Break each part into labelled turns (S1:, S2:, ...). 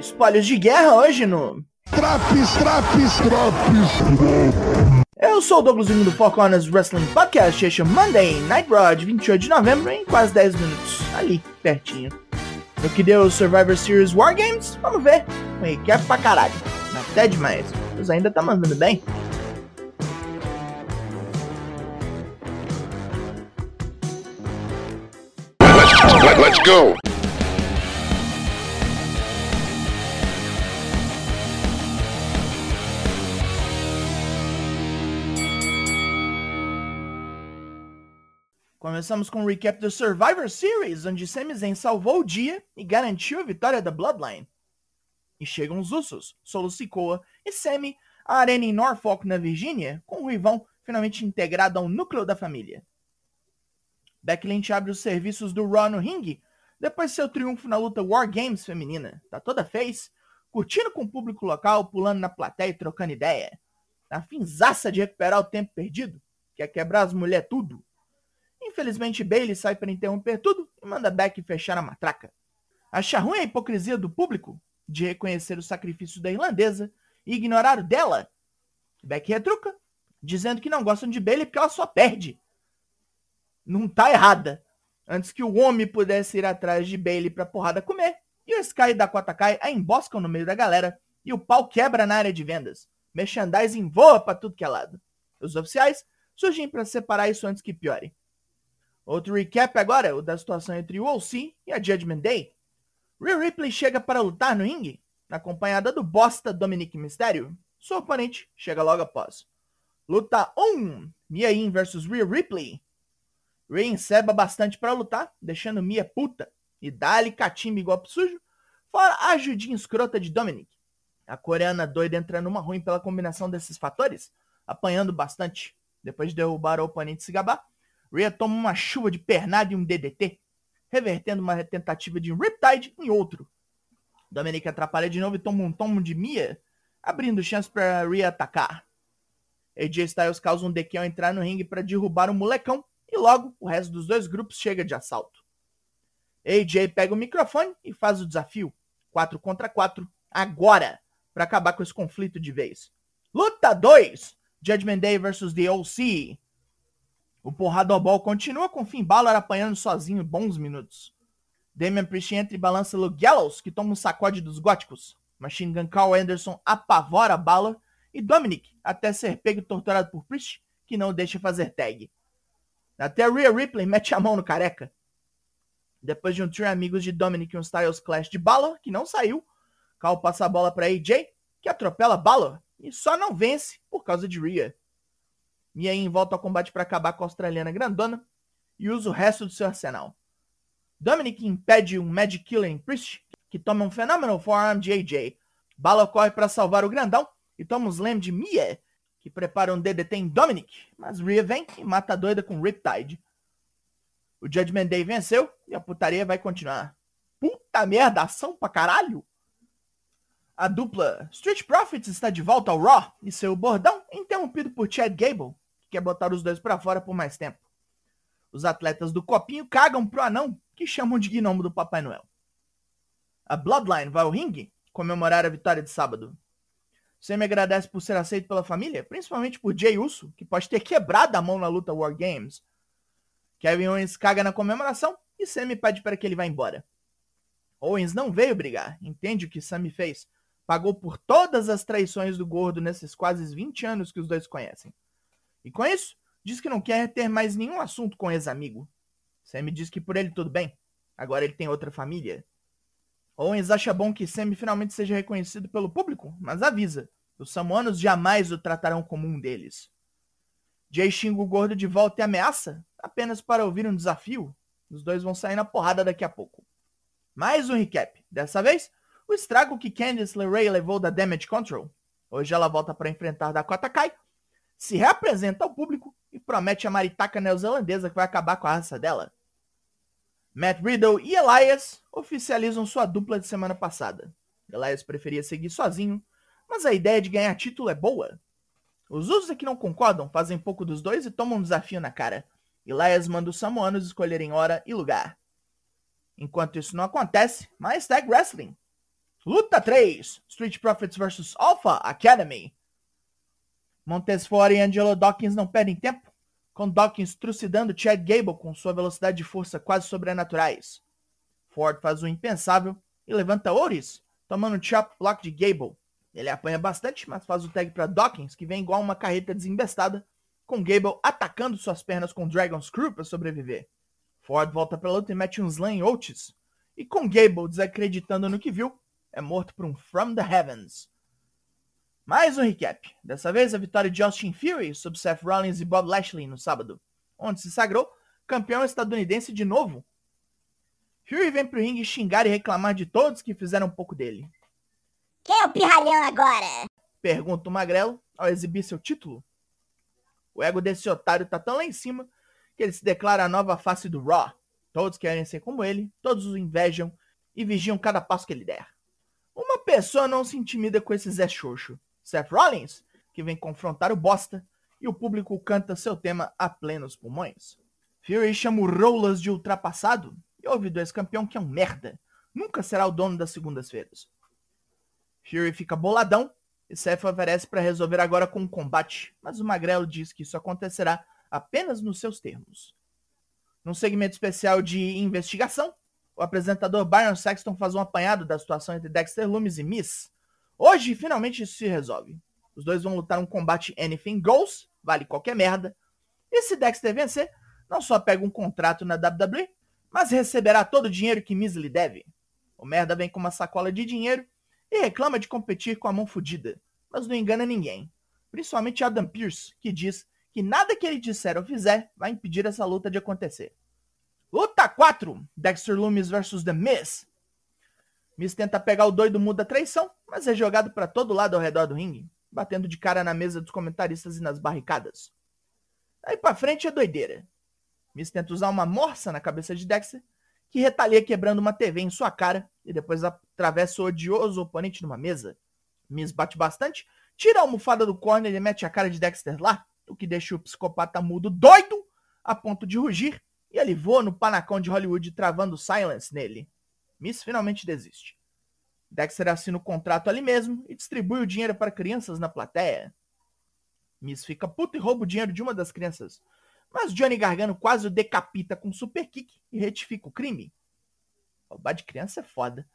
S1: Espalhos de guerra hoje no.
S2: Traps, traps, traps.
S1: Eu sou o Douglas Jung do Four Corners Wrestling Podcast, este é Monday Night Raw de 28 de novembro em quase 10 minutos, ali, pertinho. No que deu o Survivor Series War Games, vamos ver. Um recap pra caralho. Até demais. Mas ainda tá mandando bem.
S2: Let, let's go.
S1: Começamos com um recap do Survivor Series, onde Sami Zayn salvou o dia e garantiu a vitória da Bloodline. E chegam os Usos, Solo Sikoa e Sami à arena em Norfolk, na Virgínia, com o Rivão finalmente integrado ao núcleo da família. Becky Lynch abre os serviços do Raw no ringue, depois de seu triunfo na luta War Games feminina. Tá toda fez, curtindo com o público local, pulando na plateia e trocando ideia. Na finzaça de recuperar o tempo perdido, quer quebrar as mulheres tudo. Infelizmente, Bailey sai para interromper tudo e manda Beck fechar a matraca. Acha ruim a hipocrisia do público de reconhecer o sacrifício da irlandesa e ignorar o dela. Beck retruca, dizendo que não gostam de Bailey porque ela só perde. Não tá errada. Antes que o homem pudesse ir atrás de Bailey pra porrada comer, e o Sky e Dakota Kai a emboscam no meio da galera e o pau quebra na área de vendas. Merchandising voa pra tudo que é lado. Os oficiais surgem para separar isso antes que piore. Outro recap agora, o da situação entre o OC e a Judgment Day. Rhea Ripley chega para lutar no ringue, acompanhada do bosta Dominic Mysterio. Sua oponente chega logo após. Luta 1, Mia Yim vs Rhea Ripley. Rhea enceba bastante para lutar, deixando Mia puta e dá-lhe catimba igual sujo, fora a ajudinha escrota de Dominic. A coreana doida entra numa ruim pela combinação desses fatores, apanhando bastante. Depois de derrubar o oponente se gabar, Rhea toma uma chuva de pernada e um DDT, revertendo uma tentativa de um Riptide em outro. Dominic atrapalha de novo e toma um tomo de Mia, abrindo chance para Rhea atacar. AJ Styles causa um DQ ao entrar no ringue para derrubar o molecão e logo o resto dos dois grupos chega de assalto. AJ pega o microfone e faz o desafio 4 contra 4 agora para acabar com esse conflito de vez. Luta 2: Judgment Day vs The OC. O porradobol continua com Finn Balor apanhando sozinho bons minutos. Damian Priest entra e balança Luke Gallows, que toma um sacode dos góticos. Machine Gun Carl Anderson apavora Balor e Dominic, até ser pego e torturado por Priest, que não deixa fazer tag. Até Rhea Ripley mete a mão no careca. Depois de um trio amigos de Dominic e um Styles Clash de Balor, que não saiu, Carl passa a bola para AJ, que atropela Balor e só não vence por causa de Rhea. Mia Yim volta ao combate para acabar com a australiana grandona e usa o resto do seu arsenal. Dominic impede um Magic Killer em Priest, que toma um Phenomenal Forearm de AJ. Balor corre para salvar o grandão e toma um Slam de Mia, que prepara um DDT em Dominic, mas Rhea vem e mata a doida com Riptide. O Judgment Day venceu e a putaria vai continuar. Puta merda, ação pra caralho! A dupla Street Profits está de volta ao Raw e seu bordão é interrompido por Chad Gable, quer botar os dois para fora por mais tempo. Os atletas do copinho cagam pro anão, que chamam de gnomo do Papai Noel. A Bloodline vai ao ringue comemorar a vitória de sábado. Sam agradece por ser aceito pela família, principalmente por Jay Uso, que pode ter quebrado a mão na luta War Games. Kevin Owens caga na comemoração e Sammy pede para que ele vá embora. Owens não veio brigar, entende o que Sammy fez, pagou por todas as traições do gordo nesses quase 20 anos que os dois conhecem. E com isso, diz que não quer ter mais nenhum assunto com ex-amigo. Sammy diz que por ele tudo bem, agora ele tem outra família. Owens acha bom que Sammy finalmente seja reconhecido pelo público, mas avisa, os samoanos jamais o tratarão como um deles. Jay xinga o gordo de volta e ameaça, apenas para ouvir um desafio. Os dois vão sair na porrada daqui a pouco. Mais um recap. Dessa vez, o estrago que Candice LeRae levou da Damage Control. Hoje ela volta para enfrentar Dakota Kai, se reapresenta ao público e promete a maritaca neozelandesa que vai acabar com a raça dela. Matt Riddle e Elias oficializam sua dupla de semana passada. Elias preferia seguir sozinho, mas a ideia de ganhar título é boa. Os usos que não concordam fazem pouco dos dois e tomam um desafio na cara. Elias manda os samoanos escolherem hora e lugar. Enquanto isso não acontece, mais Tag Wrestling. Luta 3: Street Profits vs Alpha Academy. Montesfort e Angelo Dawkins não perdem tempo, com Dawkins trucidando Chad Gable com sua velocidade e força quase sobrenaturais. Ford faz o impensável e levanta Oris, tomando o chop block de Gable. Ele apanha bastante, mas faz o tag para Dawkins, que vem igual uma carreta desembestada, com Gable atacando suas pernas com Dragon Screw para sobreviver. Ford volta para luta e mete um slam em Otis, e com Gable desacreditando no que viu, é morto por um From the Heavens. Mais um recap. Dessa vez a vitória de Austin Fury sobre Seth Rollins e Bob Lashley no sábado, onde se sagrou campeão estadunidense de novo. Fury vem pro ringue xingar e reclamar de todos que fizeram um pouco dele.
S3: Quem é o pirralhão agora?
S1: Pergunta o Magrelo ao exibir seu título. O ego desse otário tá tão lá em cima que ele se declara a nova face do Raw. Todos querem ser como ele, todos o invejam e vigiam cada passo que ele der. Uma pessoa não se intimida com esse Zé Xoxo. Seth Rollins, que vem confrontar o bosta, e o público canta seu tema a plenos pulmões. Fury chama o Rolas de ultrapassado e ouve do ex-campeão que é um merda. Nunca será o dono das segundas-feiras. Fury fica boladão e Seth oferece para resolver agora com um combate, mas o Magrelo diz que isso acontecerá apenas nos seus termos. Num segmento especial de investigação, o apresentador Byron Saxton faz um apanhado da situação entre Dexter Loomis e Miss. Hoje, finalmente, isso se resolve. Os dois vão lutar um combate Anything Goes, vale qualquer merda. E se Dexter vencer, não só pega um contrato na WWE, mas receberá todo o dinheiro que Miz lhe deve. O merda vem com uma sacola de dinheiro e reclama de competir com a mão fodida, mas não engana ninguém. Principalmente Adam Pearce, que diz que nada que ele disser ou fizer vai impedir essa luta de acontecer. Luta 4: Dexter Loomis vs The Miz. Miz tenta pegar o doido muda traição, mas é jogado para todo lado ao redor do ringue, batendo de cara na mesa dos comentaristas e nas barricadas. Daí pra frente é doideira. Miz tenta usar uma morsa na cabeça de Dexter, que retalia quebrando uma TV em sua cara e depois atravessa o odioso oponente numa mesa. Miz bate bastante, tira a almofada do corner e mete a cara de Dexter lá, o que deixa o psicopata mudo doido a ponto de rugir e ele voa no panacão de Hollywood travando silence nele. Miss finalmente desiste. Dexter assina o contrato ali mesmo e distribui o dinheiro para crianças na plateia. Miss fica puto e rouba o dinheiro de uma das crianças, mas Johnny Gargano quase o decapita com um super kick e retifica o crime. Roubar de criança é foda.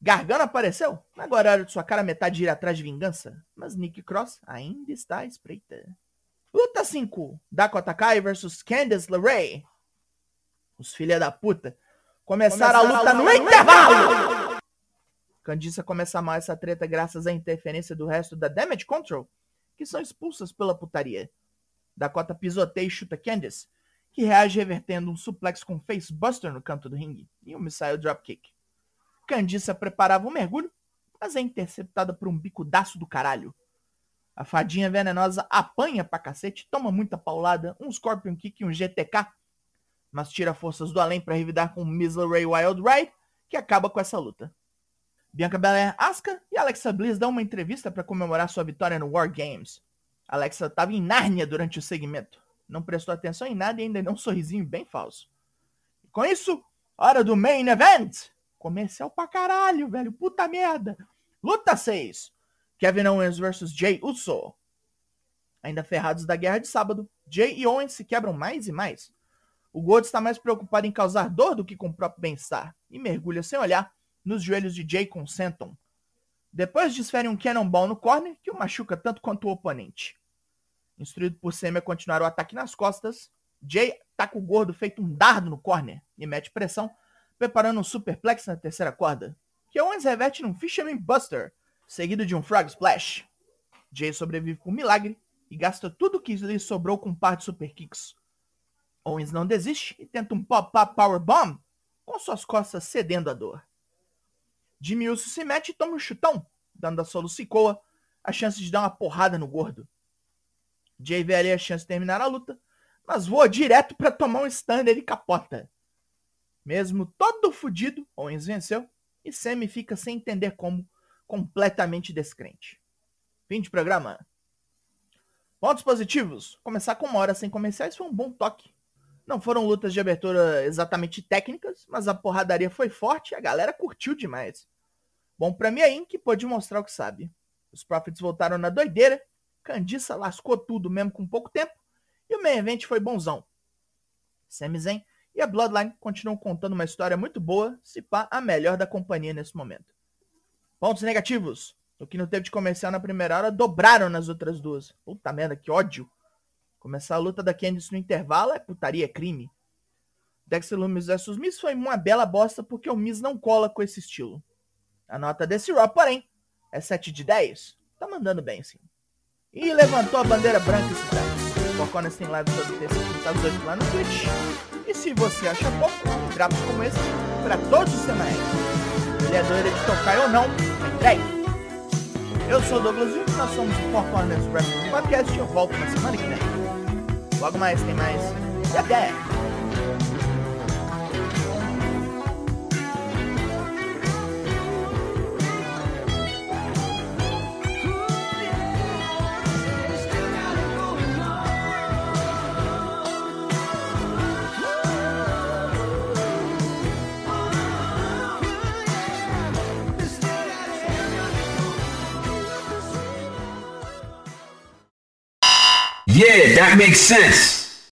S1: Gargano apareceu? Agora é hora de sua cara metade ir atrás de vingança. Mas Nick Cross ainda está à espreita. Luta 5. Dakota Kai versus Candice LeRae. Os filha da puta começaram, começaram a luta, a luta no, no intervalo. Candice começa mal essa treta graças à interferência do resto da Damage Control, que são expulsas pela putaria. Dakota pisoteia e chuta Candice, que reage revertendo um suplex com facebuster no canto do ringue e um missile dropkick. Candice preparava um mergulho, mas é interceptada por um bicudaço do caralho. A fadinha venenosa apanha pra cacete, toma muita paulada, um Scorpion Kick e um GTK, mas tira forças do além para revidar com Miss Ray Wild Ride, que acaba com essa luta. Bianca Belair, Asuka e Alexa Bliss dão uma entrevista para comemorar sua vitória no War Games. Alexa estava em Nárnia durante o segmento. Não prestou atenção em nada e ainda deu um sorrisinho bem falso. E com isso, hora do Main Event! Comercial pra caralho, velho. Puta merda. Luta 6. Kevin Owens vs Jay Uso. Ainda ferrados da guerra de sábado, Jay e Owens se quebram mais e mais. O Gold está mais preocupado em causar dor do que com o próprio bem-estar, e mergulha sem olhar nos joelhos de Jay com Senton. Depois desfere um Cannonball no corner, que o machuca tanto quanto o oponente. Instruído por Semi a continuar o ataque nas costas, Jay taca o gordo feito um dardo no corner e mete pressão, preparando um superplex na terceira corda, que Owens reverte num Fisherman Buster, seguido de um Frog Splash. Jay sobrevive por milagre e gasta tudo que lhe sobrou com um par de super kicks. Owens não desiste e tenta um pop-up powerbomb com suas costas cedendo à dor. Jimmy Uso se mete e toma um chutão, dando a Solo Sikoa a chance de dar uma porrada no gordo. Jay vê ali a chance de terminar a luta, mas voa direto para tomar um stun e capota. Mesmo todo fudido, Owens venceu e Sammy fica sem entender como, completamente descrente. Fim de programa. Pontos positivos. Começar com uma hora sem comerciais foi um bom toque. Não foram lutas de abertura exatamente técnicas, mas a porradaria foi forte e a galera curtiu demais. Bom pra mim aí que pôde mostrar o que sabe. Os Profits voltaram na doideira, Candiça lascou tudo mesmo com pouco tempo, e o main event foi bonzão. Sami Zayn e a Bloodline continuam contando uma história muito boa, se pá a melhor da companhia nesse momento. Pontos negativos. O que não teve de comercial na primeira hora, dobraram nas outras duas. Puta merda, que ódio. Começar a luta da Candice no intervalo é putaria, é crime. Dexter Lumis vs Miz foi uma bela bosta porque o Miz não cola com esse estilo. A nota desse Raw, porém, é 7 de 10. Tá mandando bem, sim. E levantou a bandeira branca esse cidade. Foconas tem live todo terça e às 8 lá no Twitch. E se você acha pouco, drops como esse para todos os semanas. Ele é doido de tocar ou não, entregue. Eu sou o Douglas Vinho, nós somos o Four Corners Wrestling Podcast e eu volto na semana que vem. Logo mais tem mais. E até!
S4: That makes sense.